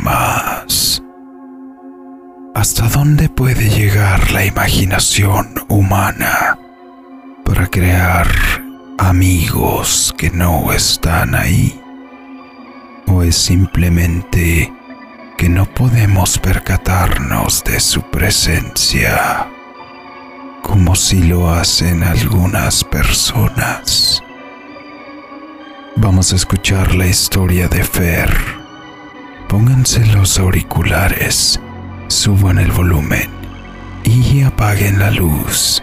más. ¿Hasta dónde puede llegar la imaginación humana para crear amigos que no están ahí? ¿O es simplemente que no podemos percatarnos de su presencia como si lo hacen algunas personas? Vamos a escuchar la historia de Fer. Pónganse los auriculares, suban el volumen y apaguen la luz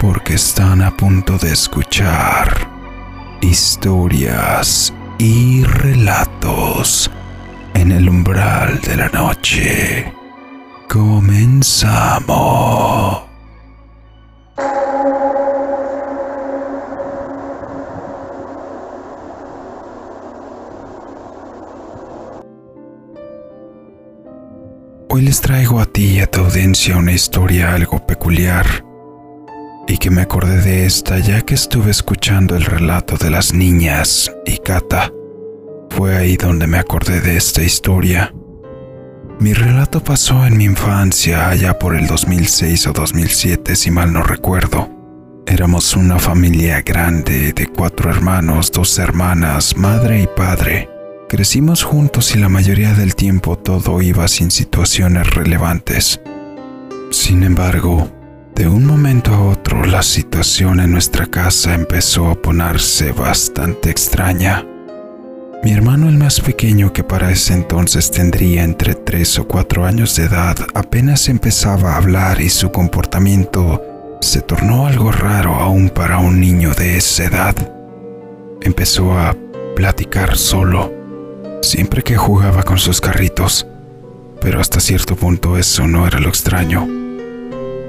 porque están a punto de escuchar historias y relatos en el umbral de la noche. Comenzamos. Una historia algo peculiar y que me acordé de esta ya que estuve escuchando el relato de las niñas y Kata. Fue ahí donde me acordé de esta historia. Mi relato pasó en mi infancia allá por el 2006 o 2007 si mal no recuerdo. Éramos una familia grande de cuatro hermanos, dos hermanas, madre y padre. Crecimos juntos y la mayoría del tiempo todo iba sin situaciones relevantes. Sin embargo, de un momento a otro la situación en nuestra casa empezó a ponerse bastante extraña. Mi hermano el más pequeño, que para ese entonces tendría entre 3 o 4 años de edad, apenas empezaba a hablar y su comportamiento se tornó algo raro aún para un niño de esa edad. Empezó a platicar solo siempre que jugaba con sus carritos, pero hasta cierto punto eso no era lo extraño.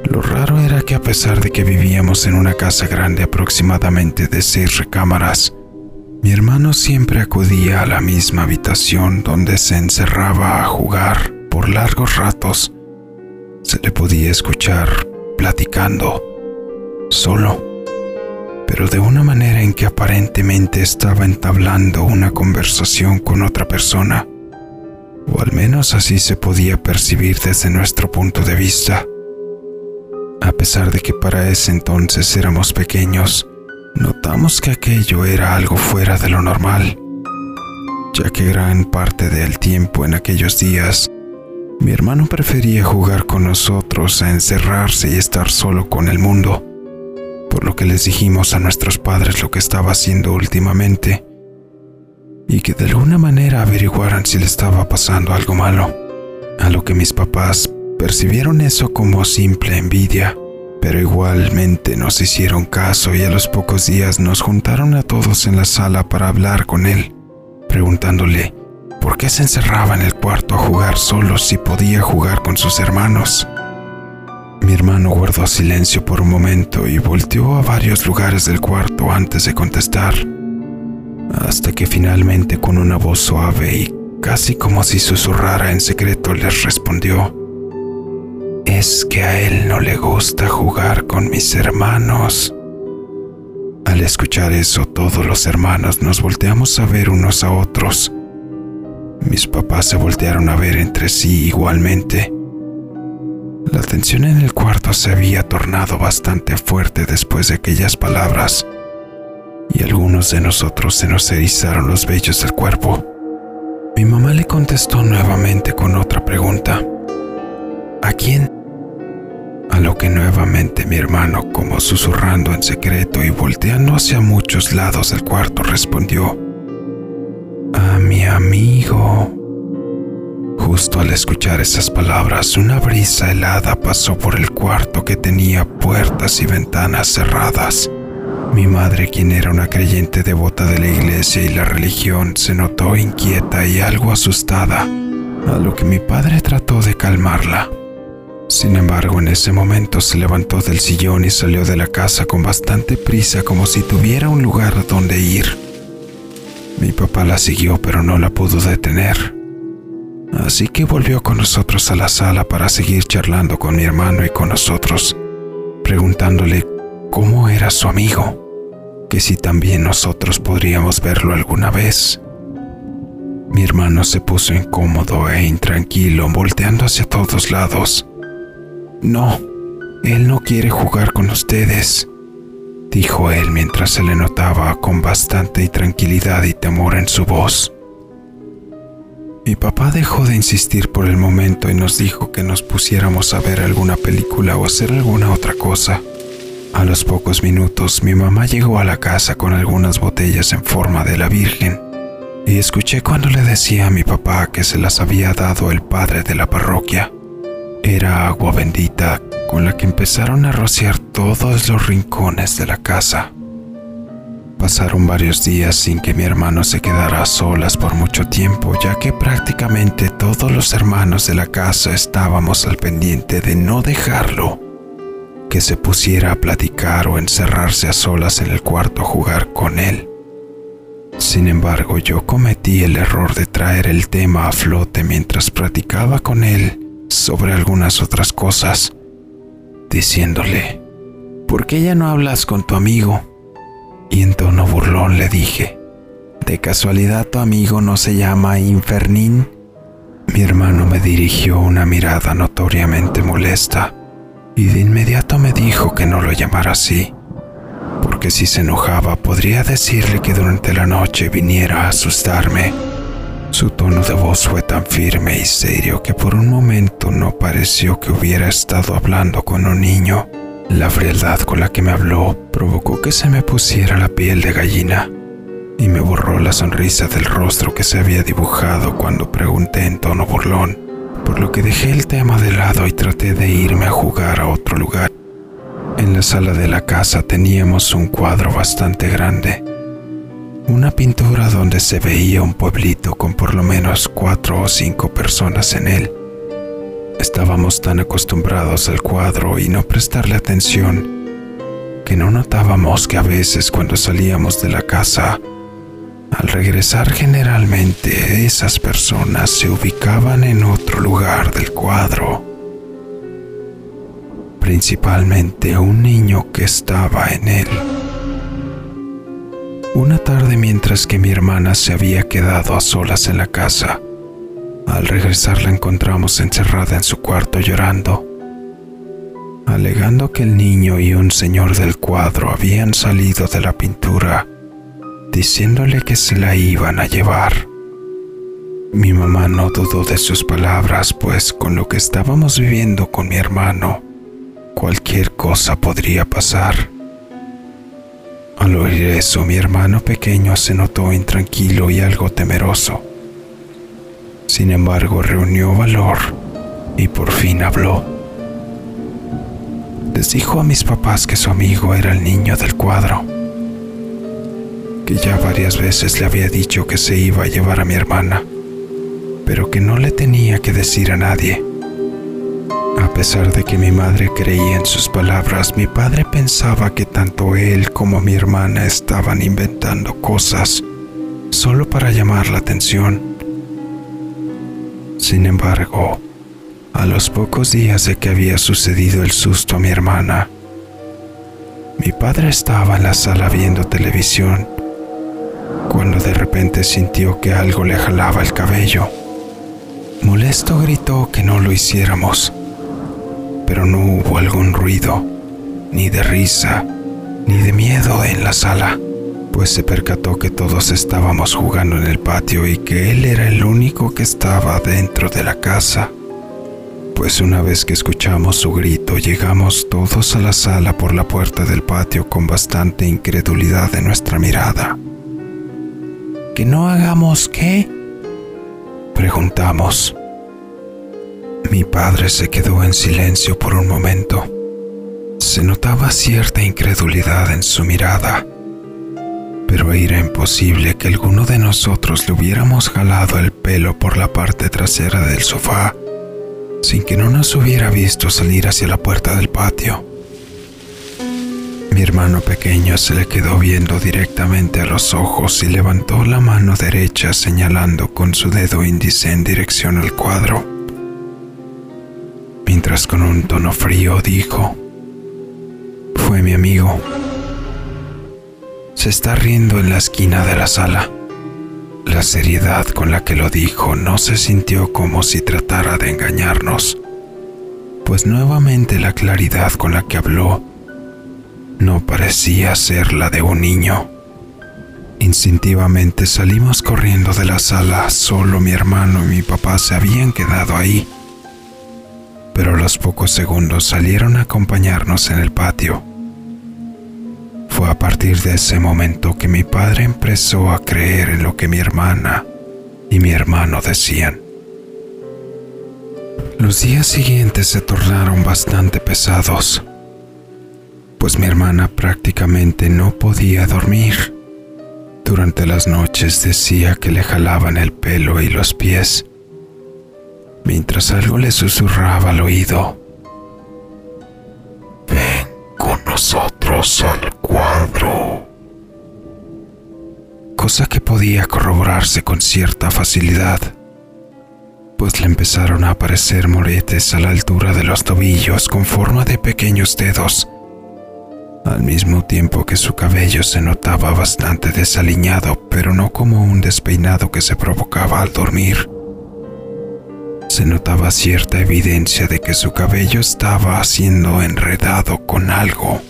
Lo raro era que a pesar de que vivíamos en una casa grande aproximadamente de seis recámaras, mi hermano siempre acudía a la misma habitación donde se encerraba a jugar por largos ratos. Se le podía escuchar platicando, solo pero de una manera en que aparentemente estaba entablando una conversación con otra persona, o al menos así se podía percibir desde nuestro punto de vista. A pesar de que para ese entonces éramos pequeños, notamos que aquello era algo fuera de lo normal, ya que gran parte del tiempo en aquellos días, mi hermano prefería jugar con nosotros a encerrarse y estar solo con el mundo por lo que les dijimos a nuestros padres lo que estaba haciendo últimamente y que de alguna manera averiguaran si le estaba pasando algo malo. A lo que mis papás percibieron eso como simple envidia, pero igualmente nos hicieron caso y a los pocos días nos juntaron a todos en la sala para hablar con él, preguntándole por qué se encerraba en el cuarto a jugar solo si podía jugar con sus hermanos. Mi hermano guardó silencio por un momento y volteó a varios lugares del cuarto antes de contestar, hasta que finalmente con una voz suave y casi como si susurrara en secreto les respondió, es que a él no le gusta jugar con mis hermanos. Al escuchar eso, todos los hermanos nos volteamos a ver unos a otros. Mis papás se voltearon a ver entre sí igualmente la tensión en el cuarto se había tornado bastante fuerte después de aquellas palabras, y algunos de nosotros se nos erizaron los vellos del cuerpo. Mi mamá le contestó nuevamente con otra pregunta. ¿A quién? A lo que nuevamente mi hermano, como susurrando en secreto y volteando hacia muchos lados del cuarto, respondió, A mi amigo. Justo al escuchar esas palabras, una brisa helada pasó por el cuarto que tenía puertas y ventanas cerradas. Mi madre, quien era una creyente devota de la iglesia y la religión, se notó inquieta y algo asustada, a lo que mi padre trató de calmarla. Sin embargo, en ese momento se levantó del sillón y salió de la casa con bastante prisa como si tuviera un lugar donde ir. Mi papá la siguió pero no la pudo detener así que volvió con nosotros a la sala para seguir charlando con mi hermano y con nosotros, preguntándole cómo era su amigo, que si también nosotros podríamos verlo alguna vez. Mi hermano se puso incómodo e intranquilo, volteando hacia todos lados. No, él no quiere jugar con ustedes, dijo él mientras se le notaba con bastante intranquilidad y temor en su voz. Mi papá dejó de insistir por el momento y nos dijo que nos pusiéramos a ver alguna película o hacer alguna otra cosa. A los pocos minutos mi mamá llegó a la casa con algunas botellas en forma de la Virgen y escuché cuando le decía a mi papá que se las había dado el padre de la parroquia. Era agua bendita con la que empezaron a rociar todos los rincones de la casa. Pasaron varios días sin que mi hermano se quedara a solas por mucho tiempo, ya que prácticamente todos los hermanos de la casa estábamos al pendiente de no dejarlo que se pusiera a platicar o encerrarse a solas en el cuarto a jugar con él. Sin embargo, yo cometí el error de traer el tema a flote mientras platicaba con él sobre algunas otras cosas, diciéndole, ¿por qué ya no hablas con tu amigo? Y en tono burlón le dije, ¿de casualidad tu amigo no se llama Infernín? Mi hermano me dirigió una mirada notoriamente molesta y de inmediato me dijo que no lo llamara así, porque si se enojaba podría decirle que durante la noche viniera a asustarme. Su tono de voz fue tan firme y serio que por un momento no pareció que hubiera estado hablando con un niño. La frialdad con la que me habló provocó que se me pusiera la piel de gallina y me borró la sonrisa del rostro que se había dibujado cuando pregunté en tono burlón, por lo que dejé el tema de lado y traté de irme a jugar a otro lugar. En la sala de la casa teníamos un cuadro bastante grande, una pintura donde se veía un pueblito con por lo menos cuatro o cinco personas en él. Estábamos tan acostumbrados al cuadro y no prestarle atención que no notábamos que a veces cuando salíamos de la casa, al regresar generalmente esas personas se ubicaban en otro lugar del cuadro, principalmente un niño que estaba en él. Una tarde mientras que mi hermana se había quedado a solas en la casa, al regresar la encontramos encerrada en su cuarto llorando, alegando que el niño y un señor del cuadro habían salido de la pintura, diciéndole que se la iban a llevar. Mi mamá no dudó de sus palabras, pues con lo que estábamos viviendo con mi hermano, cualquier cosa podría pasar. Al oír eso, mi hermano pequeño se notó intranquilo y algo temeroso. Sin embargo, reunió valor y por fin habló. Les dijo a mis papás que su amigo era el niño del cuadro, que ya varias veces le había dicho que se iba a llevar a mi hermana, pero que no le tenía que decir a nadie. A pesar de que mi madre creía en sus palabras, mi padre pensaba que tanto él como mi hermana estaban inventando cosas solo para llamar la atención sin embargo, a los pocos días de que había sucedido el susto a mi hermana, mi padre estaba en la sala viendo televisión cuando de repente sintió que algo le jalaba el cabello. Molesto gritó que no lo hiciéramos, pero no hubo algún ruido, ni de risa, ni de miedo en la sala pues se percató que todos estábamos jugando en el patio y que él era el único que estaba dentro de la casa. Pues una vez que escuchamos su grito, llegamos todos a la sala por la puerta del patio con bastante incredulidad en nuestra mirada. ¿Que no hagamos qué? Preguntamos. Mi padre se quedó en silencio por un momento. Se notaba cierta incredulidad en su mirada pero era imposible que alguno de nosotros le hubiéramos jalado el pelo por la parte trasera del sofá sin que no nos hubiera visto salir hacia la puerta del patio. Mi hermano pequeño se le quedó viendo directamente a los ojos y levantó la mano derecha señalando con su dedo índice en dirección al cuadro, mientras con un tono frío dijo, fue mi amigo se está riendo en la esquina de la sala. La seriedad con la que lo dijo no se sintió como si tratara de engañarnos, pues nuevamente la claridad con la que habló no parecía ser la de un niño. Instintivamente salimos corriendo de la sala, solo mi hermano y mi papá se habían quedado ahí, pero a los pocos segundos salieron a acompañarnos en el patio. Fue a partir de ese momento que mi padre empezó a creer en lo que mi hermana y mi hermano decían. Los días siguientes se tornaron bastante pesados, pues mi hermana prácticamente no podía dormir. Durante las noches decía que le jalaban el pelo y los pies, mientras algo le susurraba al oído. Ven con nosotros al cuadro. Cosa que podía corroborarse con cierta facilidad pues le empezaron a aparecer moretes a la altura de los tobillos con forma de pequeños dedos, al mismo tiempo que su cabello se notaba bastante desaliñado, pero no como un despeinado que se provocaba al dormir. Se notaba cierta evidencia de que su cabello estaba siendo enredado con algo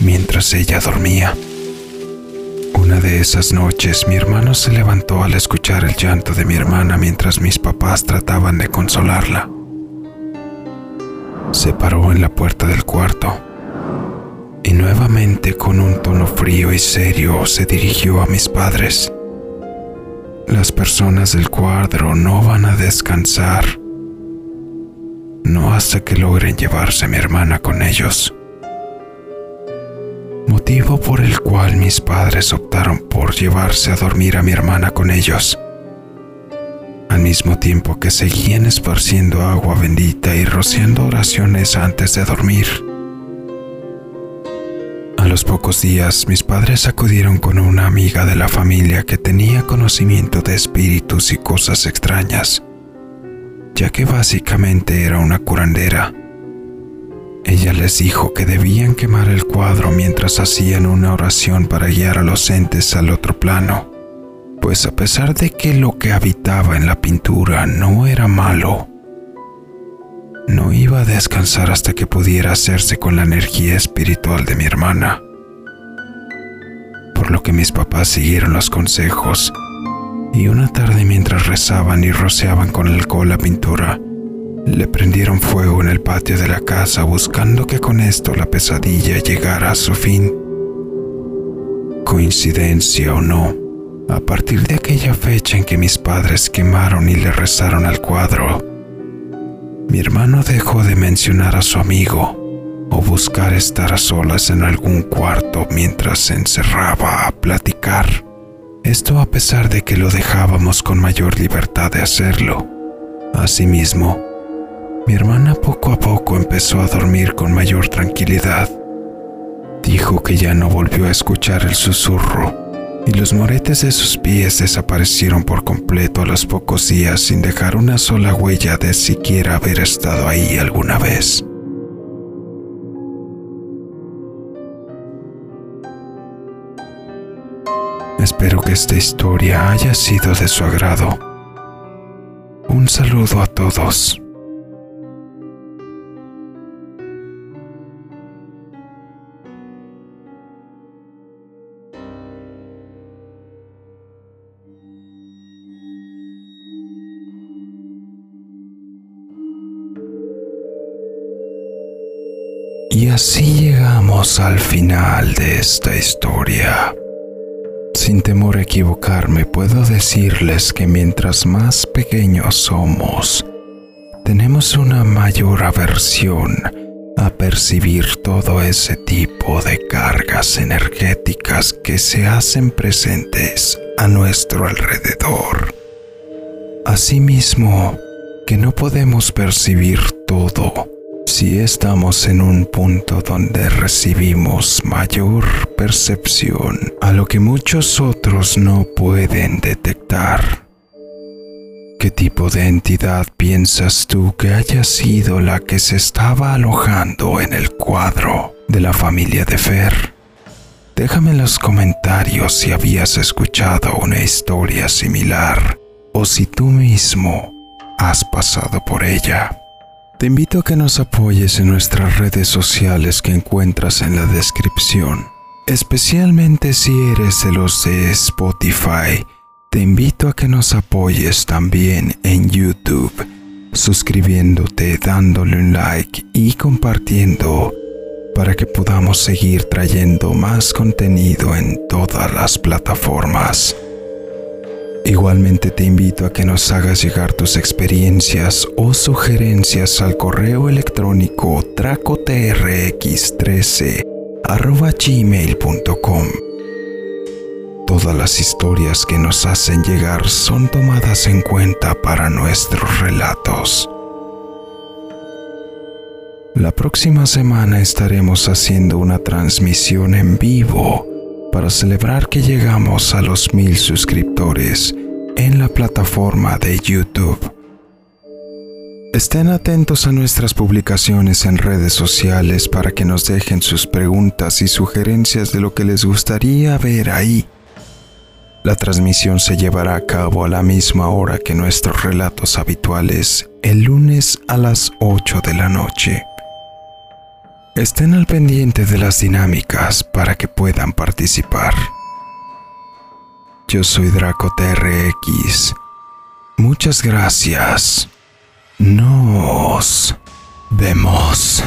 mientras ella dormía. Una de esas noches mi hermano se levantó al escuchar el llanto de mi hermana mientras mis papás trataban de consolarla. Se paró en la puerta del cuarto nuevamente con un tono frío y serio se dirigió a mis padres. Las personas del cuadro no van a descansar, no hasta que logren llevarse a mi hermana con ellos motivo por el cual mis padres optaron por llevarse a dormir a mi hermana con ellos, al mismo tiempo que seguían esparciendo agua bendita y rociando oraciones antes de dormir. A los pocos días mis padres acudieron con una amiga de la familia que tenía conocimiento de espíritus y cosas extrañas, ya que básicamente era una curandera. Ella les dijo que debían quemar el cuadro mientras hacían una oración para guiar a los entes al otro plano, pues a pesar de que lo que habitaba en la pintura no era malo, no iba a descansar hasta que pudiera hacerse con la energía espiritual de mi hermana. Por lo que mis papás siguieron los consejos y una tarde mientras rezaban y rociaban con alcohol la pintura, le prendieron fuego en el patio de la casa buscando que con esto la pesadilla llegara a su fin. Coincidencia o no, a partir de aquella fecha en que mis padres quemaron y le rezaron al cuadro, mi hermano dejó de mencionar a su amigo o buscar estar a solas en algún cuarto mientras se encerraba a platicar. Esto a pesar de que lo dejábamos con mayor libertad de hacerlo. Asimismo, mi hermana poco a poco empezó a dormir con mayor tranquilidad. Dijo que ya no volvió a escuchar el susurro y los moretes de sus pies desaparecieron por completo a los pocos días sin dejar una sola huella de siquiera haber estado ahí alguna vez. Espero que esta historia haya sido de su agrado. Un saludo a todos. Así llegamos al final de esta historia. Sin temor a equivocarme, puedo decirles que mientras más pequeños somos, tenemos una mayor aversión a percibir todo ese tipo de cargas energéticas que se hacen presentes a nuestro alrededor. Asimismo, que no podemos percibir todo si estamos en un punto donde recibimos mayor percepción a lo que muchos otros no pueden detectar. ¿Qué tipo de entidad piensas tú que haya sido la que se estaba alojando en el cuadro de la familia de Fer? Déjame en los comentarios si habías escuchado una historia similar o si tú mismo has pasado por ella. Te invito a que nos apoyes en nuestras redes sociales que encuentras en la descripción. Especialmente si eres de los de Spotify, te invito a que nos apoyes también en YouTube, suscribiéndote, dándole un like y compartiendo para que podamos seguir trayendo más contenido en todas las plataformas. Igualmente te invito a que nos hagas llegar tus experiencias o sugerencias al correo electrónico tracotrx13 gmail.com. Todas las historias que nos hacen llegar son tomadas en cuenta para nuestros relatos. La próxima semana estaremos haciendo una transmisión en vivo para celebrar que llegamos a los mil suscriptores en la plataforma de YouTube. Estén atentos a nuestras publicaciones en redes sociales para que nos dejen sus preguntas y sugerencias de lo que les gustaría ver ahí. La transmisión se llevará a cabo a la misma hora que nuestros relatos habituales, el lunes a las 8 de la noche. Estén al pendiente de las dinámicas para que puedan participar. Yo soy Draco TRX. Muchas gracias. Nos vemos.